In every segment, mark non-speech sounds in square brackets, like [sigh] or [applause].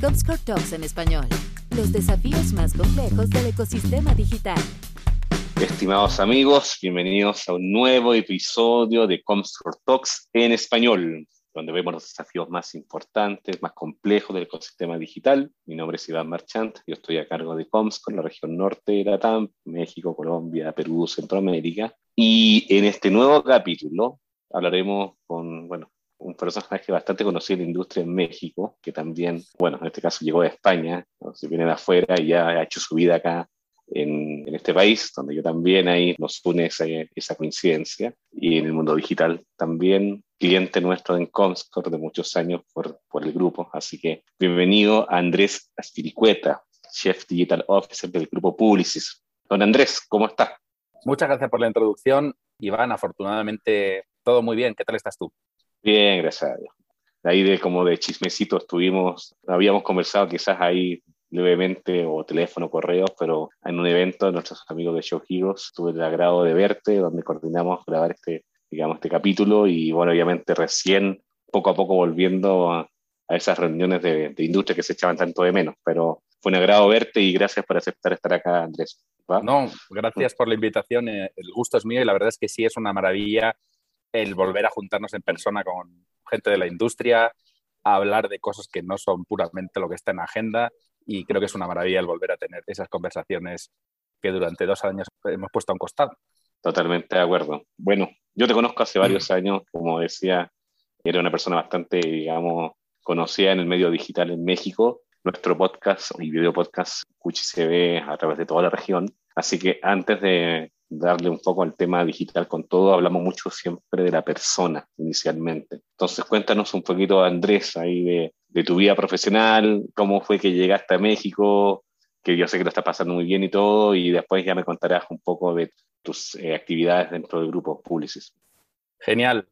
Comscore Talks en español. Los desafíos más complejos del ecosistema digital. Estimados amigos, bienvenidos a un nuevo episodio de Comscore Talks en español, donde vemos los desafíos más importantes, más complejos del ecosistema digital. Mi nombre es Iván Marchant, yo estoy a cargo de Comscore, la región norte de Latam, México, Colombia, Perú, Centroamérica. Y en este nuevo capítulo hablaremos con, bueno, un personaje bastante conocido en la industria en México, que también, bueno, en este caso llegó de España, se viene de afuera y ya ha hecho su vida acá en, en, este país, donde yo también ahí nos une esa, esa, coincidencia. Y en el mundo digital también, cliente nuestro en Comscore de muchos años por, por el grupo. Así que bienvenido a Andrés Astiricueta, Chef Digital Officer del grupo Publicis. Don Andrés, ¿cómo está? Muchas gracias por la introducción. Iván, afortunadamente todo muy bien. ¿Qué tal estás tú? Bien, gracias a Dios. Ahí de como de chismecito estuvimos, habíamos conversado quizás ahí levemente o teléfono, correo, pero en un evento de nuestros amigos de Show Heroes tuve el agrado de verte, donde coordinamos grabar este, digamos, este capítulo y bueno, obviamente recién poco a poco volviendo a, a esas reuniones de, de, industria que se echaban tanto de menos, pero fue un agrado verte y gracias por aceptar estar acá, Andrés. ¿Va? No, gracias por la invitación, eh, el gusto es mío y la verdad es que sí es una maravilla el volver a juntarnos en persona con gente de la industria, a hablar de cosas que no son puramente lo que está en agenda y creo que es una maravilla el volver a tener esas conversaciones que durante dos años hemos puesto a un costado. Totalmente de acuerdo. Bueno, yo te conozco hace varios años, como decía, era una persona bastante, digamos, conocida en el medio digital en México. Nuestro podcast y video podcast Cuchi se ve a través de toda la región. Así que antes de, darle un poco al tema digital con todo, hablamos mucho siempre de la persona inicialmente. Entonces cuéntanos un poquito, Andrés, ahí de, de tu vida profesional, cómo fue que llegaste a México, que yo sé que lo estás pasando muy bien y todo, y después ya me contarás un poco de tus eh, actividades dentro del grupo Publicis. Genial.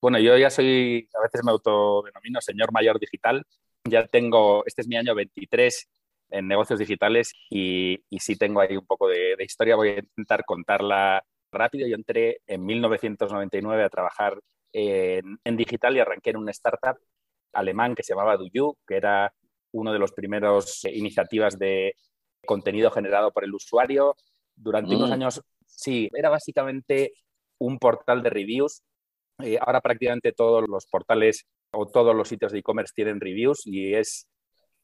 Bueno, yo ya soy, a veces me autodenomino señor mayor digital. Ya tengo, este es mi año 23 en negocios digitales y, y sí tengo ahí un poco de, de, historia. Voy a intentar contarla rápido. Yo entré en 1999 a trabajar en, en digital y arranqué en una startup alemán que se llamaba Duyu, que era uno de los primeros eh, iniciativas de contenido generado por el usuario. Durante mm. unos años, sí, era básicamente un portal de reviews. Eh, ahora prácticamente todos los portales o todos los sitios de e-commerce tienen reviews y es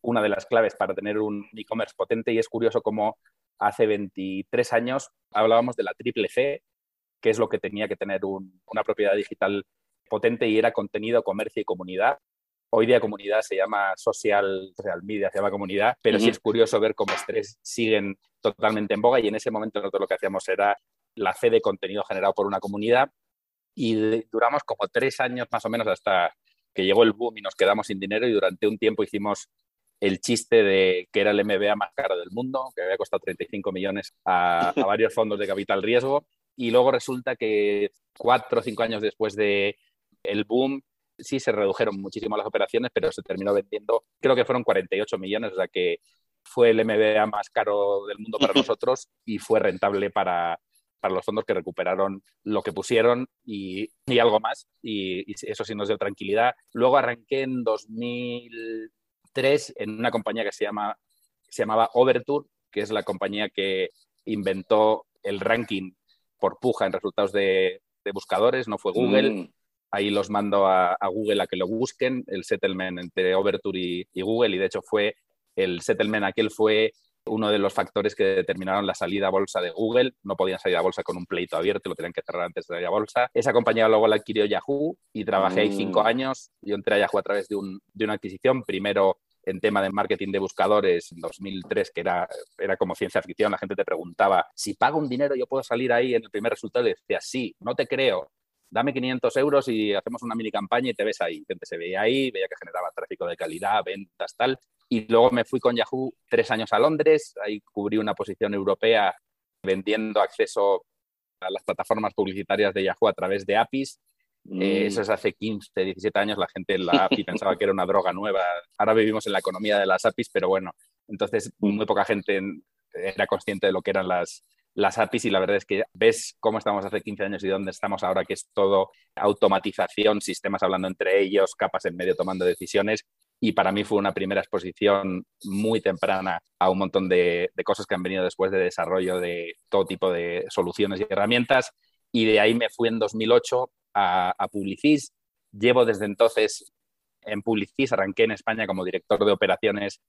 una de las claves para tener un e-commerce potente y es curioso cómo hace 23 años hablábamos de la triple C, que es lo que tenía que tener un, una propiedad digital potente y era contenido, comercio y comunidad. Hoy día comunidad se llama social, social media, se llama comunidad, pero uh -huh. sí es curioso ver cómo los tres siguen totalmente en boga y en ese momento nosotros lo que hacíamos era la C de contenido generado por una comunidad y duramos como tres años más o menos hasta que llegó el boom y nos quedamos sin dinero y durante un tiempo hicimos el chiste de que era el MBA más caro del mundo, que había costado 35 millones a, a [laughs] varios fondos de capital riesgo. Y luego resulta que cuatro o cinco años después de el boom, sí se redujeron muchísimo las operaciones, pero se terminó vendiendo, creo que fueron 48 millones, o sea que fue el MBA más caro del mundo para [laughs] nosotros y fue rentable para, para los fondos que recuperaron lo que pusieron y, y algo más. Y, y, eso sí nos dio tranquilidad. Luego arranqué en 2000 en una compañía que se, llama, se llamaba Overture, que es la compañía que inventó el ranking por puja en resultados de, de buscadores, no fue Google. Mm. Ahí los mando a, a, Google a que lo busquen, el settlement entre Overture y, y, Google, y de hecho fue el settlement aquel fue uno de los factores que determinaron la salida a bolsa de Google. No podían salir a bolsa con un pleito abierto, lo tenían que cerrar antes de salir a bolsa. Esa compañía luego la adquirió Yahoo y trabajé ahí cinco Mm. años. Yo entré a Yahoo a través de, un, de una adquisición, primero en tema de marketing de buscadores en 2003, que era, era como ciencia ficción, la gente te preguntaba, si pago un dinero yo puedo salir ahí en el primer resultado y decía, sí, no te creo, dame 500 euros y hacemos una mini campaña y te ves ahí. Gente se veía ahí, veía que generaba tráfico de calidad, ventas, tal. Y luego me fui con Yahoo tres años a Londres, ahí cubrí una posición europea vendiendo acceso a las plataformas publicitarias de Yahoo a través de APIs Mm. Eh, eso es hace 15, 17 años, la gente en la API [laughs] pensaba que era una droga nueva. Ahora vivimos en la economía de las APIs, pero bueno, entonces muy poca gente era consciente de lo que eran las, las APIs y la verdad es que ves cómo estamos hace 15 años y dónde estamos ahora, que es todo automatización, sistemas hablando entre ellos, capas en medio tomando decisiones y para mí fue una primera exposición muy temprana a un montón de, cosas que han venido después de desarrollo de todo tipo de soluciones y herramientas y de ahí me fui en 2008 a, a Publicis. Llevo desde entonces en Publicis, arranqué en España como director de operaciones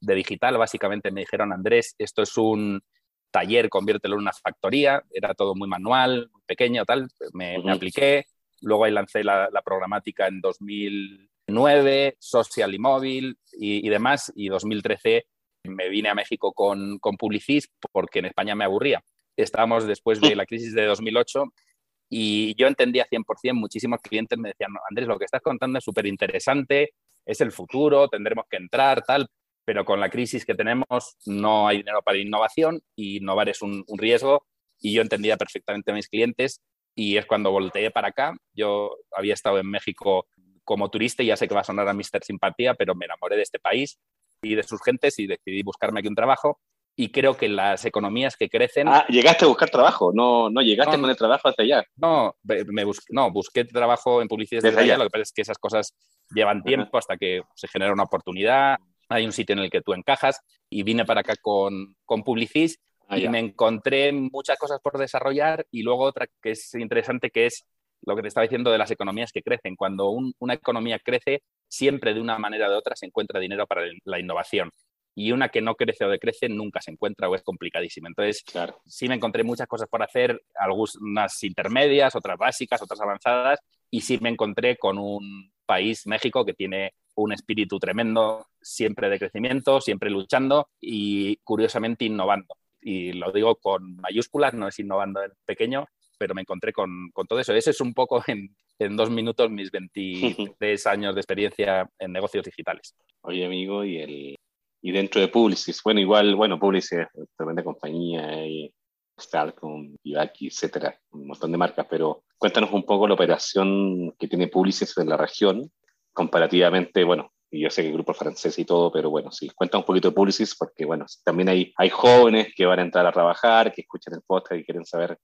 de digital. Básicamente me dijeron, Andrés, esto es un taller, conviértelo en una factoría. Era todo muy manual, muy pequeño, tal. Me, apliqué. Luego ahí lancé la, programática en 2009, social y móvil y, demás. Y 2013 me vine a México con, con Publicis porque en España me aburría. Estábamos después de la crisis de 2008 y yo entendía 100%, muchísimos clientes me decían, Andrés, lo que estás contando es súper interesante, es el futuro, tendremos que entrar, tal, pero con la crisis que tenemos no hay dinero para innovación y innovar es un, riesgo y yo entendía perfectamente a mis clientes y es cuando volteé para acá. Yo había estado en México como turista y ya sé que va a sonar a Mister Simpatía, pero me enamoré de este país y de sus gentes y decidí buscarme aquí un trabajo y creo que las economías que crecen... Ah, llegaste a buscar trabajo, no, no llegaste con el trabajo hasta allá. No, me no, busqué trabajo en publicidad desde, allá. Lo que pasa es que esas cosas llevan tiempo hasta que se genera una oportunidad, hay un sitio en el que tú encajas y vine para acá con, con Publicis ah, y me encontré muchas cosas por desarrollar y luego otra que es interesante que es lo que te estaba diciendo de las economías que crecen. Cuando una economía crece, siempre de una manera o de otra se encuentra dinero para la innovación y una que no crece o decrece nunca se encuentra o es complicadísima. Entonces, claro. sí me encontré muchas cosas por hacer, algunas intermedias, otras básicas, otras avanzadas, y sí me encontré con un país, México, que tiene un espíritu tremendo, siempre de crecimiento, siempre luchando y curiosamente innovando. Y lo digo con mayúsculas, no es innovando en pequeño, pero me encontré con, con todo eso. Ese es un poco en, en dos minutos mis [laughs] 23 años de experiencia en negocios digitales. Oye, amigo, ¿y el, y dentro de Publicis, bueno, igual, bueno, Publicis es tremenda compañía, y Starcom, Ivaki, etcétera, un montón de marcas, pero cuéntanos un poco la operación que tiene Publicis en la región, comparativamente, bueno, y yo sé que el grupo francés y todo, pero bueno, sí, cuenta un poquito de Publicis, porque bueno, también hay, hay jóvenes que van a entrar a trabajar, que escuchan el podcast y quieren saber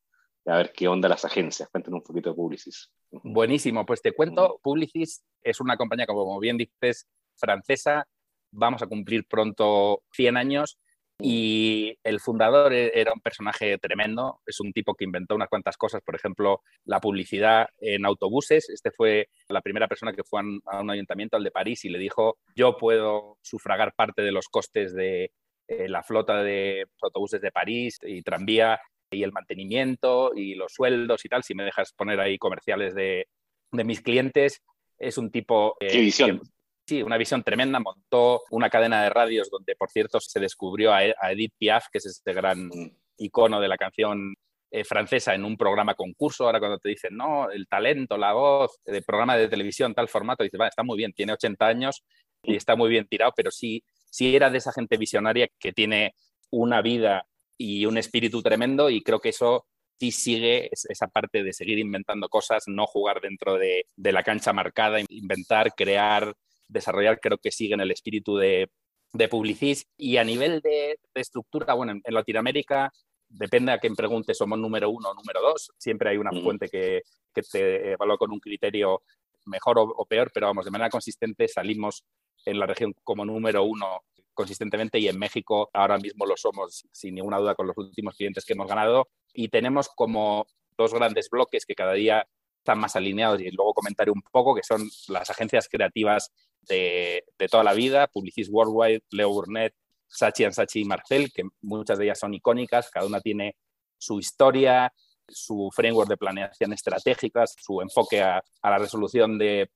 a ver qué onda las agencias. Cuéntanos un poquito de Publicis. Buenísimo, pues te cuento, Publicis es una compañía, como bien dices, francesa, vamos a cumplir pronto 100 años y el fundador e-, era un personaje tremendo, es un tipo que inventó unas cuantas cosas, por ejemplo, la publicidad en autobuses. Este fue la primera persona que fue a un ayuntamiento, al de París, y le dijo, yo puedo sufragar parte de los costes de eh, la flota de autobuses de París y tranvía y el mantenimiento y los sueldos y tal, si me dejas poner ahí comerciales de, mis clientes. Es un tipo... Eh, ¿Qué visión? Sí, una visión tremenda. Montó una cadena de radios donde, por cierto, se descubrió a, Edith Piaf, que es este gran icono de la canción eh, francesa, en un programa concurso. Ahora cuando te dicen, no, el talento, la voz, el programa de televisión, tal formato, dices, va, está muy bien, tiene 80 años y está muy bien tirado, pero sí, sí era de esa gente visionaria que tiene una vida y un espíritu tremendo y creo que eso sí sigue esa parte de seguir inventando cosas, no jugar dentro de, de la cancha marcada, inventar, crear, desarrollar, creo que sigue en el espíritu de, de Publicis. Y a nivel de, estructura, bueno, en, Latinoamérica, depende a quién pregunte, somos número uno o número dos. Siempre hay una fuente que, que, te evalúa con un criterio mejor o, peor, pero vamos, de manera consistente salimos en la región como número uno consistentemente y en México ahora mismo lo somos sin ninguna duda con los últimos clientes que hemos ganado y tenemos como dos grandes bloques que cada día están más alineados y luego comentaré un poco que son las agencias creativas de, toda la vida, Publicis Worldwide, Leo Burnett, Sachi and Sachi y Marcel, que muchas de ellas son icónicas, cada una tiene su historia, su framework de planeación estratégica, su enfoque a, la resolución de,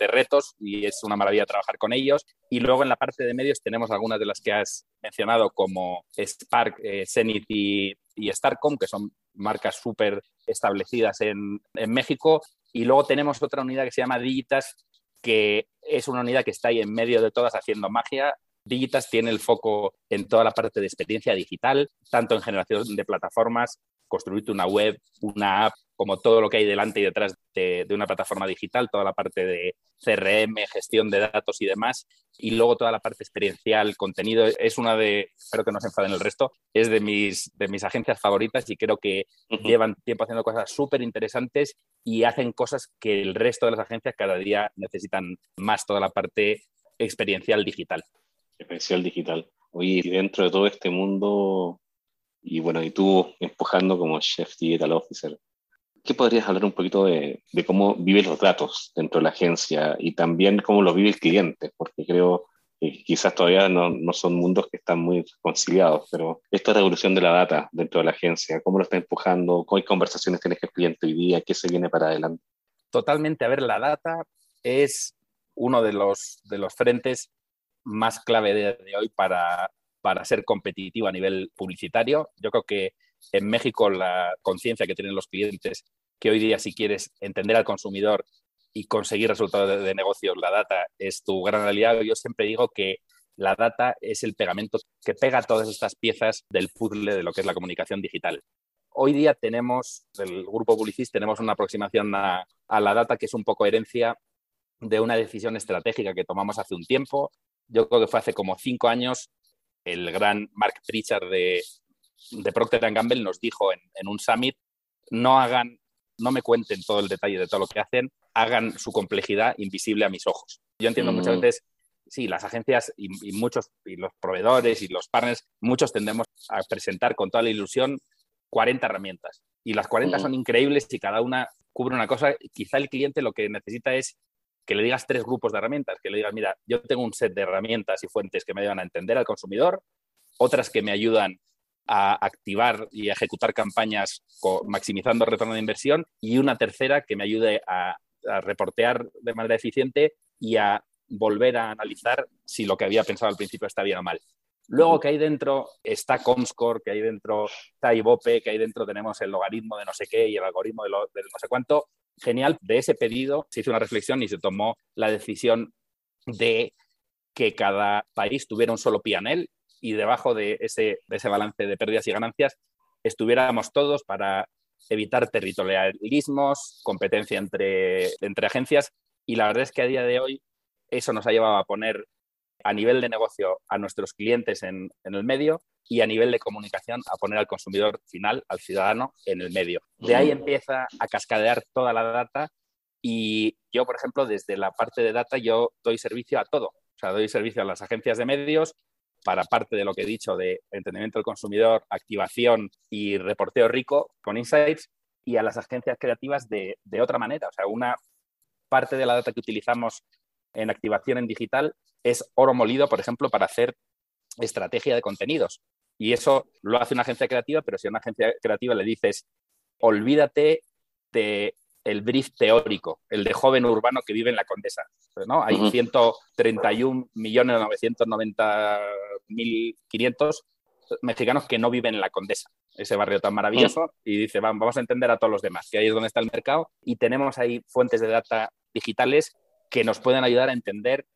retos y es una maravilla trabajar con ellos. Y luego en la parte de medios tenemos algunas de las que has mencionado como Spark, eh, Zenith y, Starcom, que son marcas súper establecidas en, en México. Y luego tenemos otra unidad que se llama Digitas, que es una unidad que está ahí en medio de todas haciendo magia. Digitas tiene el foco en toda la parte de experiencia digital, tanto en generación de plataformas, construirte una web, una app, como todo lo que hay delante y detrás de, una plataforma digital, toda la parte de CRM, gestión de datos y demás, y luego toda la parte experiencial, contenido, es una de, espero que no se enfaden el resto, es de mis, de mis agencias favoritas y creo que llevan tiempo haciendo cosas súper interesantes y hacen cosas que el resto de las agencias cada día necesitan más, toda la parte experiencial digital. Experiencial digital. Oye, y dentro de todo este mundo, y bueno, y tú empujando como Chef Digital Officer, ¿qué podrías hablar un poquito de, de, cómo viven los datos dentro de la agencia y también cómo lo vive el cliente? Porque creo que quizás todavía no, no son mundos que están muy conciliados, pero esta revolución de la data dentro de la agencia, ¿cómo lo está empujando? ¿Qué conversaciones tienes que el cliente hoy día? ¿Qué se viene para adelante? Totalmente. A ver, la data es uno de los, de los frentes más clave de, de hoy para, para ser competitivo a nivel publicitario. Yo creo que en México la conciencia que tienen los clientes, que hoy día si quieres entender al consumidor y conseguir resultados de, negocios, la data es tu gran aliado. Yo siempre digo que la data es el pegamento que pega todas estas piezas del puzzle de lo que es la comunicación digital. Hoy día tenemos, del grupo Publicis, tenemos una aproximación a, a la data que es un poco herencia de una decisión estratégica que tomamos hace un tiempo. Yo creo que fue hace como cinco años, el gran Mark Pritchard de, de Procter Gamble nos dijo en, en, un summit, no hagan, no me cuenten todo el detalle de todo lo que hacen, hagan su complejidad invisible a mis ojos. Yo entiendo mm. muchas veces, sí, las agencias y, y, muchos, y los proveedores y los partners, muchos tendemos a presentar con toda la ilusión 40 herramientas. Y las 40 mm. son increíbles y cada una cubre una cosa. Quizá el cliente lo que necesita es que le digas tres grupos de herramientas, que le digas, mira, yo tengo un set de herramientas y fuentes que me ayudan a entender al consumidor, otras que me ayudan a activar y a ejecutar campañas maximizando el retorno de inversión y una tercera que me ayude a, a reportear de manera eficiente y a volver a analizar si lo que había pensado al principio está bien o mal. Luego que hay dentro está Comscore, que hay dentro está Ibope, que hay dentro tenemos el logaritmo de no sé qué y el algoritmo de, lo, de no sé cuánto. Genial, de ese pedido se hizo una reflexión y se tomó la decisión de que cada país tuviera un solo PNL y debajo de ese, de ese balance de pérdidas y ganancias estuviéramos todos para evitar territorialismos, competencia entre, entre agencias. Y la verdad es que a día de hoy eso nos ha llevado a poner a nivel de negocio a nuestros clientes en, en, el medio y a nivel de comunicación a poner al consumidor final, al ciudadano, en el medio. De ahí empieza a cascadear toda la data y yo, por ejemplo, desde la parte de data, yo doy servicio a todo. O sea, doy servicio a las agencias de medios para parte de lo que he dicho de entendimiento del consumidor, activación y reporteo rico con insights y a las agencias creativas de, de otra manera. O sea, una parte de la data que utilizamos en activación en digital es oro molido, por ejemplo, para hacer estrategia de contenidos. Y eso lo hace una agencia creativa, pero si a una agencia creativa le dices, olvídate de el brief teórico, el de joven urbano que vive en la Condesa. ¿no? Hay uh -huh. 131 millones 990 mil 500 mexicanos que no viven en la Condesa, ese barrio tan maravilloso, uh -huh. y dice, vamos a entender a todos los demás, que ahí es donde está el mercado, y tenemos ahí fuentes de data digitales que nos pueden ayudar a entender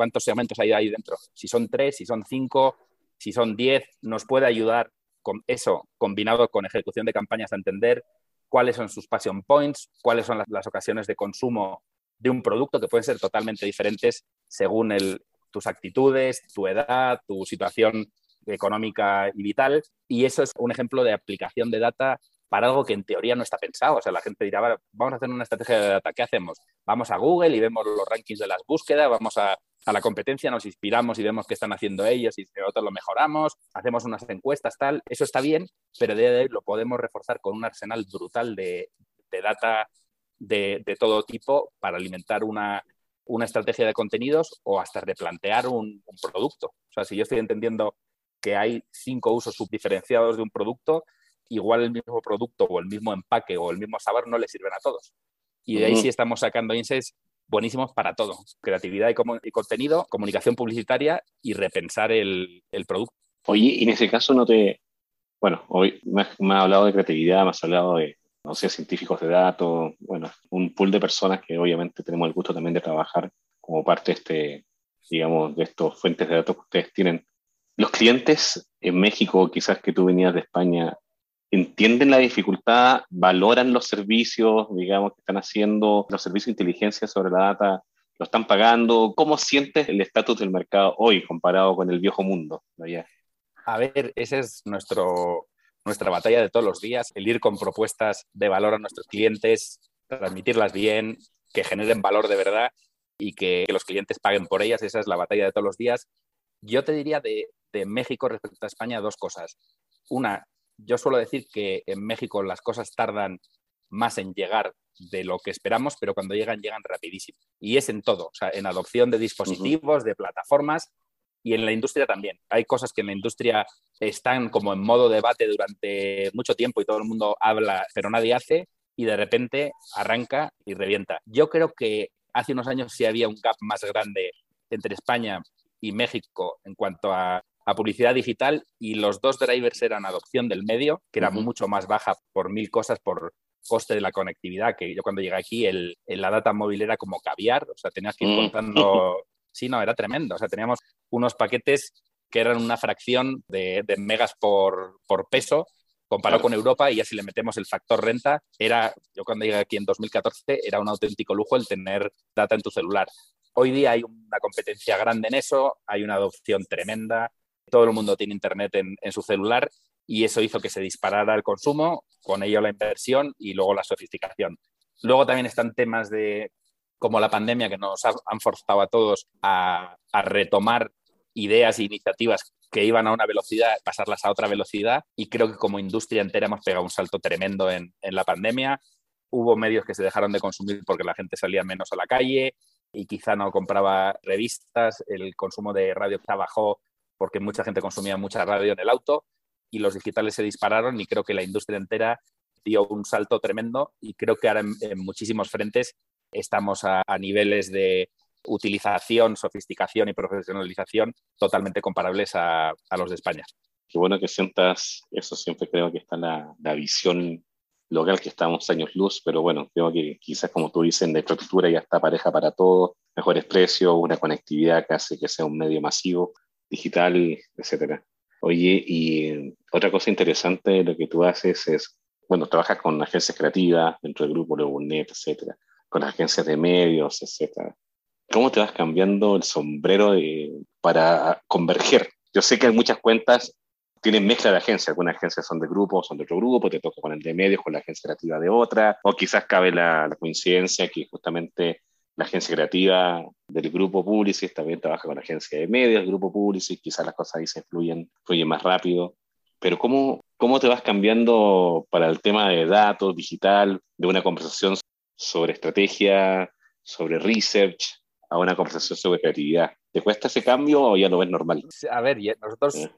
cuántos segmentos hay ahí dentro. Si son tres, si son cinco, si son diez, nos puede ayudar con eso, combinado con ejecución de campañas, a entender cuáles son sus passion points, cuáles son las, ocasiones de consumo de un producto que pueden ser totalmente diferentes según tus actitudes, tu edad, tu situación económica y vital. Y eso es un ejemplo de aplicación de data para algo que en teoría no está pensado. O sea, la gente dirá, vamos a hacer una estrategia de data, ¿qué hacemos? Vamos a Google y vemos los rankings de las búsquedas, vamos a, la competencia, nos inspiramos y vemos qué están haciendo ellos y nosotros lo mejoramos, hacemos unas encuestas, tal. Eso está bien, pero de ahí lo podemos reforzar con un arsenal brutal de, data de, de, todo tipo para alimentar una, una, estrategia de contenidos o hasta replantear un, un producto. O sea, si yo estoy entendiendo que hay cinco usos subdiferenciados de un producto, igual el mismo producto o el mismo empaque o el mismo sabor no le sirven a todos. Y de ahí uh -huh. sí estamos sacando insights buenísimos para todo. Creatividad y, y contenido, comunicación publicitaria y repensar el, el, producto. Oye, y en ese caso no te... Bueno, hoy me has, me has hablado de creatividad, me has hablado de, no sé, científicos de datos, bueno, un pool de personas que obviamente tenemos el gusto también de trabajar como parte de este, digamos, de estos fuentes de datos que ustedes tienen. Los clientes en México, quizás que tú venías de España, entienden la dificultad, valoran los servicios, digamos, que están haciendo, los servicios de inteligencia sobre la data, lo están pagando. ¿Cómo sientes el estatus del mercado hoy comparado con el viejo mundo? Allá? A ver, esa es nuestro, nuestra batalla de todos los días, el ir con propuestas de valor a nuestros clientes, transmitirlas bien, que generen valor de verdad. y que, los clientes paguen por ellas. Esa es la batalla de todos los días. Yo te diría de, de México respecto a España dos cosas. Una, yo suelo decir que en México las cosas tardan más en llegar de lo que esperamos, pero cuando llegan, llegan rapidísimo. Y es en todo, o sea, en adopción de dispositivos, de plataformas y en la industria también. Hay cosas que en la industria están como en modo debate durante mucho tiempo y todo el mundo habla, pero nadie hace, y de repente arranca y revienta. Yo creo que hace unos años sí había un gap más grande entre España y México en cuanto a, publicidad digital y los dos drivers eran adopción del medio, que era mucho más baja por mil cosas, por coste de la conectividad, que yo cuando llegué aquí el, la data móvil era como caviar, o sea, tenías que ir mm. contando... [laughs] Sí, no, era tremendo, o sea, teníamos unos paquetes que eran una fracción de, megas por, por, peso, comparado con Europa, y ya si le metemos el factor renta, era, yo cuando llegué aquí en 2014, era un auténtico lujo el tener data en tu celular. Hoy día hay una competencia grande en eso, hay una adopción tremenda, todo el mundo tiene internet en, su celular y eso hizo que se disparara el consumo, con ello la inversión y luego la sofisticación. Luego también están temas de como la pandemia que nos han forzado a todos a, retomar ideas e iniciativas que iban a una velocidad, pasarlas a otra velocidad y creo que como industria entera hemos pegado un salto tremendo en, en la pandemia. Hubo medios que se dejaron de consumir porque la gente salía menos a la calle y quizá no compraba revistas, el consumo de radio bajó porque mucha gente consumía mucha radio en el auto y los digitales se dispararon y creo que la industria entera dio un salto tremendo y creo que ahora en, muchísimos frentes estamos a, niveles de utilización, sofisticación y profesionalización totalmente comparables a, los de España. Qué bueno que sientas eso, siempre creo que está la, la visión local que estamos años luz, pero bueno, creo que quizás como tú dices, la infraestructura ya está pareja para todos, mejores precios, una conectividad que hace que sea un medio masivo, digital, etcétera. Oye, y otra cosa interesante de lo que tú haces es, bueno, trabajas con agencias creativas dentro del grupo Net, etcétera, con agencias de medios, etcétera. ¿Cómo te vas cambiando el sombrero para converger? Yo sé que hay muchas cuentas tienen mezcla de agencias. Algunas agencias son de grupo, son de otro grupo, te toca con el de medios, con la agencia creativa de otra, o quizás cabe la, la coincidencia que justamente la agencia creativa del grupo Publicis también trabaja con la agencia de medios, el grupo Publicis, quizás las cosas ahí se fluyen, fluyen más rápido. Pero ¿cómo, ¿cómo te vas cambiando para el tema de datos, digital, de una conversación sobre estrategia, sobre research, a una conversación sobre creatividad? ¿Te cuesta ese cambio o ya lo ves normal? A ver, nosotros eh.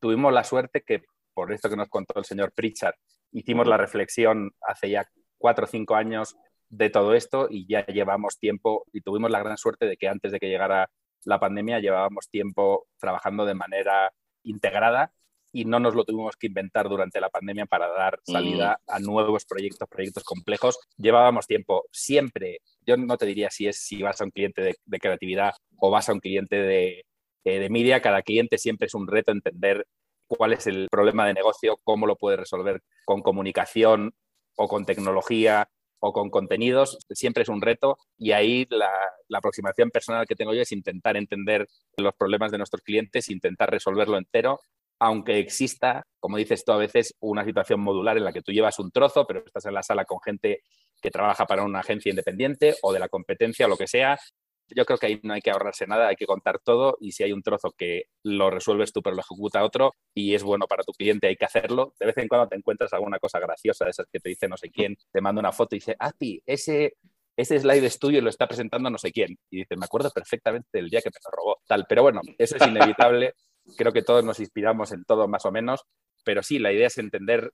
tuvimos la suerte que, por esto que nos contó el señor Pritchard, hicimos la reflexión hace ya cuatro o cinco años de todo esto y ya llevamos tiempo y tuvimos la gran suerte de que antes de que llegara la pandemia llevábamos tiempo trabajando de manera integrada y no nos lo tuvimos que inventar durante la pandemia para dar salida mm. a nuevos proyectos, proyectos complejos. Llevábamos tiempo siempre, yo no te diría si es si vas a un cliente de, creatividad o vas a un cliente de, eh, de media, cada cliente siempre es un reto entender cuál es el problema de negocio, cómo lo puede resolver con comunicación o con tecnología o con contenidos, siempre es un reto y ahí la, aproximación personal que tengo yo es intentar entender los problemas de nuestros clientes, intentar resolverlo entero, aunque exista, como dices tú a veces, una situación modular en la que tú llevas un trozo, pero estás en la sala con gente que trabaja para una agencia independiente o de la competencia o lo que sea, yo creo que ahí no hay que ahorrarse nada, hay que contar todo y si hay un trozo que lo resuelves tú pero lo ejecuta otro y es bueno para tu cliente, hay que hacerlo. De vez en cuando te encuentras alguna cosa graciosa de esas que te dice no sé quién, te manda una foto y dice, Api, ese, ese slide es tuyo y lo está presentando no sé quién. Y dice, me acuerdo perfectamente del día que me lo robó. Tal, pero bueno, eso es inevitable. Creo que todos nos inspiramos en todo más o menos, pero sí, la idea es entender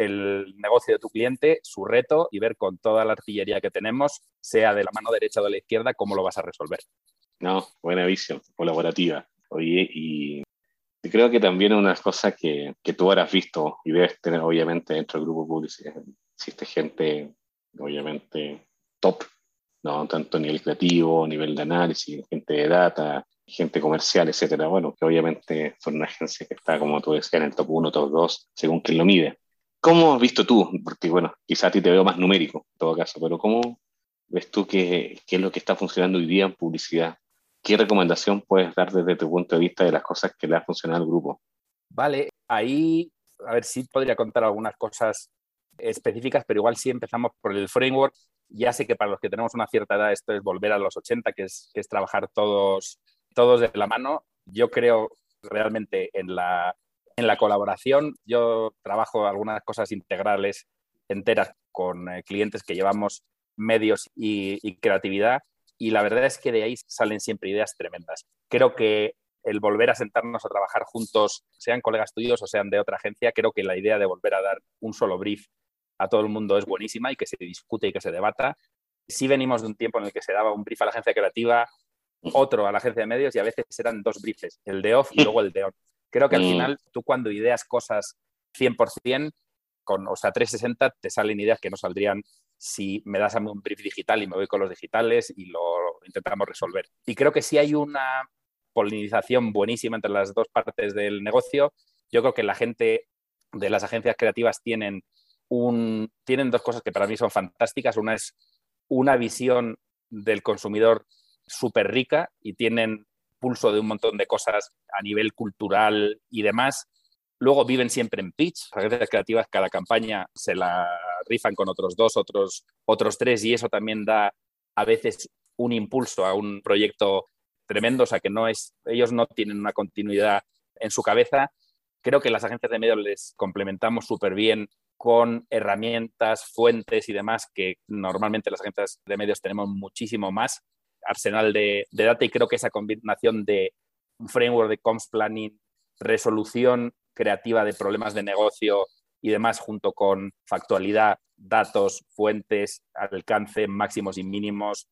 el negocio de tu cliente, su reto y ver con toda la artillería que tenemos, sea de la mano derecha o de la izquierda, cómo lo vas a resolver. No, buena visión, colaborativa. Oye, y creo que también una cosa que, que tú habrás visto y debes tener obviamente dentro del grupo público, existe gente obviamente top, ¿no? tanto a nivel creativo, a nivel de análisis, gente de data, gente comercial, etcétera. Bueno, que obviamente son una agencia que está, como tú decías, en el top 1, top 2, según quien lo mide. ¿Cómo has visto tú? Porque, bueno, quizá a ti te veo más numérico en todo caso, pero ¿cómo ves tú qué, qué es lo que está funcionando hoy día en publicidad? ¿Qué recomendación puedes dar desde tu punto de vista de las cosas que le ha funcionado al grupo? Vale, ahí, a ver si podría contar algunas cosas específicas, pero igual si empezamos por el framework. Ya sé que para los que tenemos una cierta edad esto es volver a los 80, que es, que es trabajar todos, todos de la mano. Yo creo realmente en la, en la colaboración. Yo trabajo algunas cosas integrales enteras con eh, clientes que llevamos medios y, creatividad y la verdad es que de ahí salen siempre ideas tremendas. Creo que el volver a sentarnos a trabajar juntos, sean colegas tuyos o sean de otra agencia, creo que la idea de volver a dar un solo brief a todo el mundo es buenísima y que se discute y que se debata. Sí venimos de un tiempo en el que se daba un brief a la agencia creativa, otro a la agencia de medios y a veces eran dos briefs, el de off y luego el de on. Creo que al mm. final tú cuando ideas cosas 100%, con, o sea, 360 te salen ideas que no saldrían si me das a mí un brief digital y me voy con los digitales y lo intentamos resolver. Y creo que sí hay una polinización buenísima entre las dos partes del negocio. Yo creo que la gente de las agencias creativas tienen, un, tienen dos cosas que para mí son fantásticas. Una es una visión del consumidor súper rica y tienen pulso de un montón de cosas a nivel cultural y demás. Luego viven siempre en pitch. Agencias creativas, cada campaña se la rifan con otros dos, otros, otros tres, y eso también da a veces un impulso a un proyecto tremendo. O sea, que no es, ellos no tienen una continuidad en su cabeza. Creo que las agencias de medios les complementamos súper bien con herramientas, fuentes y demás que normalmente las agencias de medios tenemos muchísimo más arsenal de, data y creo que esa combinación de un framework de comms planning, resolución creativa de problemas de negocio y demás, junto con factualidad, datos, fuentes, alcance, máximos y mínimos,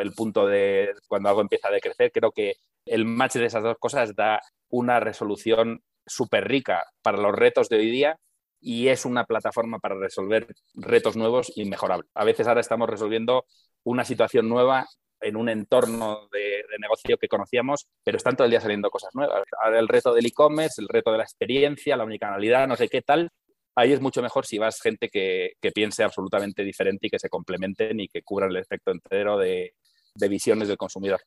el punto de cuando algo empieza a decrecer, creo que el match de esas dos cosas da una resolución súper rica para los retos de hoy día y es una plataforma para resolver retos nuevos y mejorables. A veces ahora estamos resolviendo una situación nueva en un entorno de, negocio que conocíamos, pero están todo el día saliendo cosas nuevas. Ahora el reto del e-commerce, el reto de la experiencia, la unicanalidad, no sé qué tal. Ahí es mucho mejor si vas gente que, piense absolutamente diferente y que se complementen y que cubran el efecto entero de, visiones del consumidor.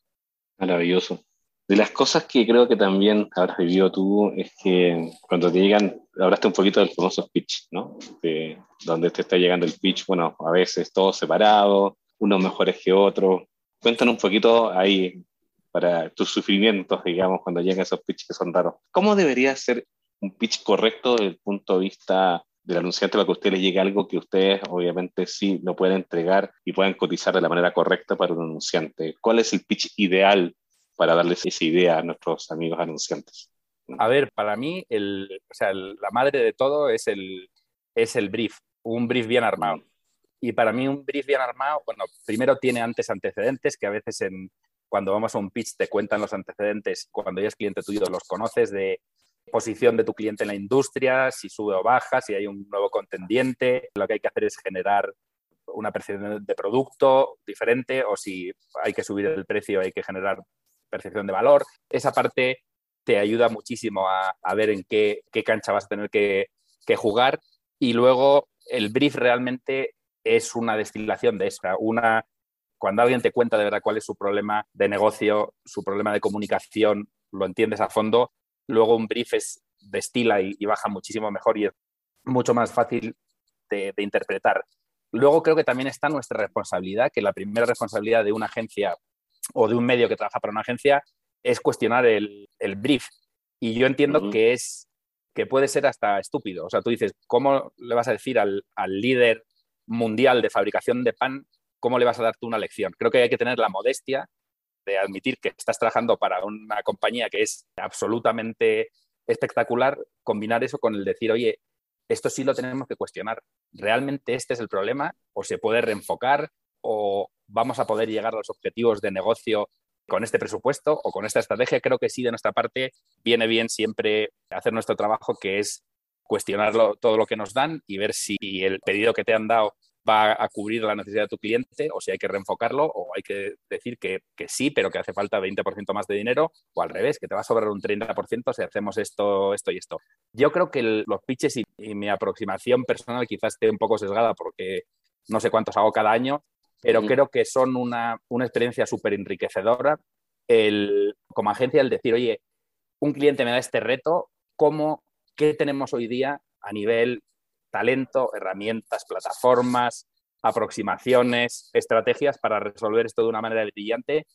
Maravilloso. De las cosas que creo que también habrás vivido tú es que cuando te llegan, hablaste un poquito del famoso pitch, ¿no? De, donde te está llegando el pitch, bueno, a veces todo separado, unos mejores que otros, Cuéntanos un poquito ahí para tus sufrimientos, digamos, cuando llegan esos pitches que son raros. ¿Cómo debería ser un pitch correcto desde el punto de vista del anunciante para que a ustedes les llegue algo que ustedes obviamente sí lo pueden entregar y puedan cotizar de la manera correcta para un anunciante? ¿Cuál es el pitch ideal para darles esa idea a nuestros amigos anunciantes? A ver, para mí, el, o sea, la madre de todo es el, es el brief, un brief bien armado. Y para mí un brief bien armado, bueno, primero tiene antes antecedentes, que a veces en, cuando vamos a un pitch te cuentan los antecedentes, cuando ya es cliente tuyo los conoces, de posición de tu cliente en la industria, si sube o baja, si hay un nuevo contendiente. Lo que hay que hacer es generar una percepción de producto diferente o si hay que subir el precio, hay que generar percepción de valor. Esa parte te ayuda muchísimo a, ver en qué, qué, cancha vas a tener que, que jugar. Y luego el brief realmente es una destilación de esa, una cuando alguien te cuenta de verdad cuál es su problema de negocio, su problema de comunicación, lo entiendes a fondo, luego un brief es, destila y, baja muchísimo mejor y es mucho más fácil de, interpretar. Luego creo que también está nuestra responsabilidad, que la primera responsabilidad de una agencia o de un medio que trabaja para una agencia es cuestionar el, brief. Y yo entiendo que es que puede ser hasta estúpido. O sea, tú dices, ¿cómo le vas a decir al, al líder mundial de fabricación de pan, ¿cómo le vas a dar tú una lección? Creo que hay que tener la modestia de admitir que estás trabajando para una compañía que es absolutamente espectacular, combinar eso con el decir, oye, esto sí lo tenemos que cuestionar. ¿Realmente este es el problema? ¿O se puede reenfocar? ¿O vamos a poder llegar a los objetivos de negocio con este presupuesto o con esta estrategia? Creo que sí, de nuestra parte, viene bien siempre hacer nuestro trabajo, que es cuestionarlo todo lo que nos dan y ver si el pedido que te han dado va a cubrir la necesidad de tu cliente o si hay que reenfocarlo o hay que decir que, sí, pero que hace falta 20% más de dinero o al revés, que te va a sobrar un 30% si hacemos esto, esto y esto. Yo creo que los pitches y, mi aproximación personal quizás esté un poco sesgada porque no sé cuántos hago cada año, pero creo que son una, una experiencia súper enriquecedora el, como agencia el decir, oye, un cliente me da este reto, ¿cómo ¿qué tenemos hoy día a nivel talento, herramientas, plataformas, aproximaciones, estrategias para resolver esto de una manera brillante.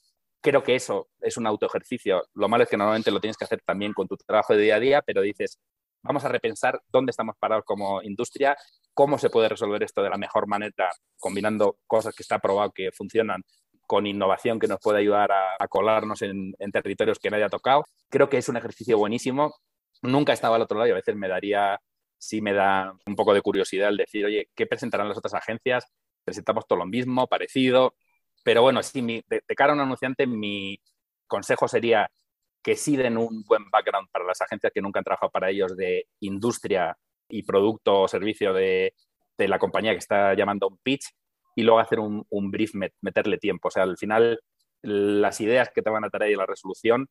Creo que eso es un autoejercicio. Lo malo es que normalmente lo tienes que hacer también con tu trabajo de día a día, pero dices, vamos a repensar dónde estamos parados como industria, cómo se puede resolver esto de la mejor manera, combinando cosas que está probado que funcionan con innovación que nos puede ayudar a, colarnos en, en, territorios que nadie ha tocado. Creo que es un ejercicio buenísimo. Nunca estaba al otro lado y a veces me daría, sí me da un poco de curiosidad el decir, oye, ¿qué presentarán las otras agencias? Presentamos todo lo mismo, parecido. Pero bueno, sí, de, de cara a un anunciante, mi consejo sería que sí den un buen background para las agencias que nunca han trabajado para ellos de industria y producto o servicio de, de la compañía que está llamando un pitch y luego hacer un, un, brief, meterle tiempo. O sea, al final las ideas que te van a traer y la resolución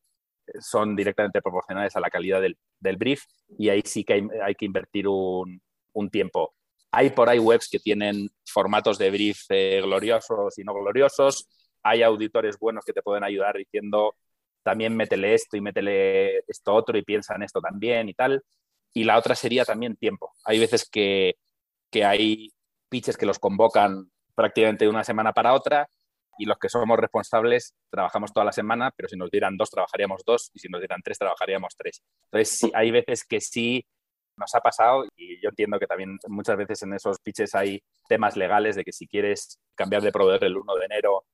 son directamente proporcionales a la calidad del, del brief y ahí sí que hay, que invertir un, un, tiempo. Hay por ahí webs que tienen formatos de brief eh, gloriosos y no gloriosos. Hay auditores buenos que te pueden ayudar diciendo también métele esto y métele esto otro y piensa en esto también y tal. Y la otra sería también tiempo. Hay veces que, que hay pitches que los convocan prácticamente de una semana para otra y los que somos responsables trabajamos toda la semana, pero si nos dieran dos, trabajaríamos dos y si nos dieran tres, trabajaríamos tres. Entonces, hay veces que sí nos ha pasado y yo entiendo que también muchas veces en esos pitches hay temas legales de que si quieres cambiar de proveedor el 1 de enero,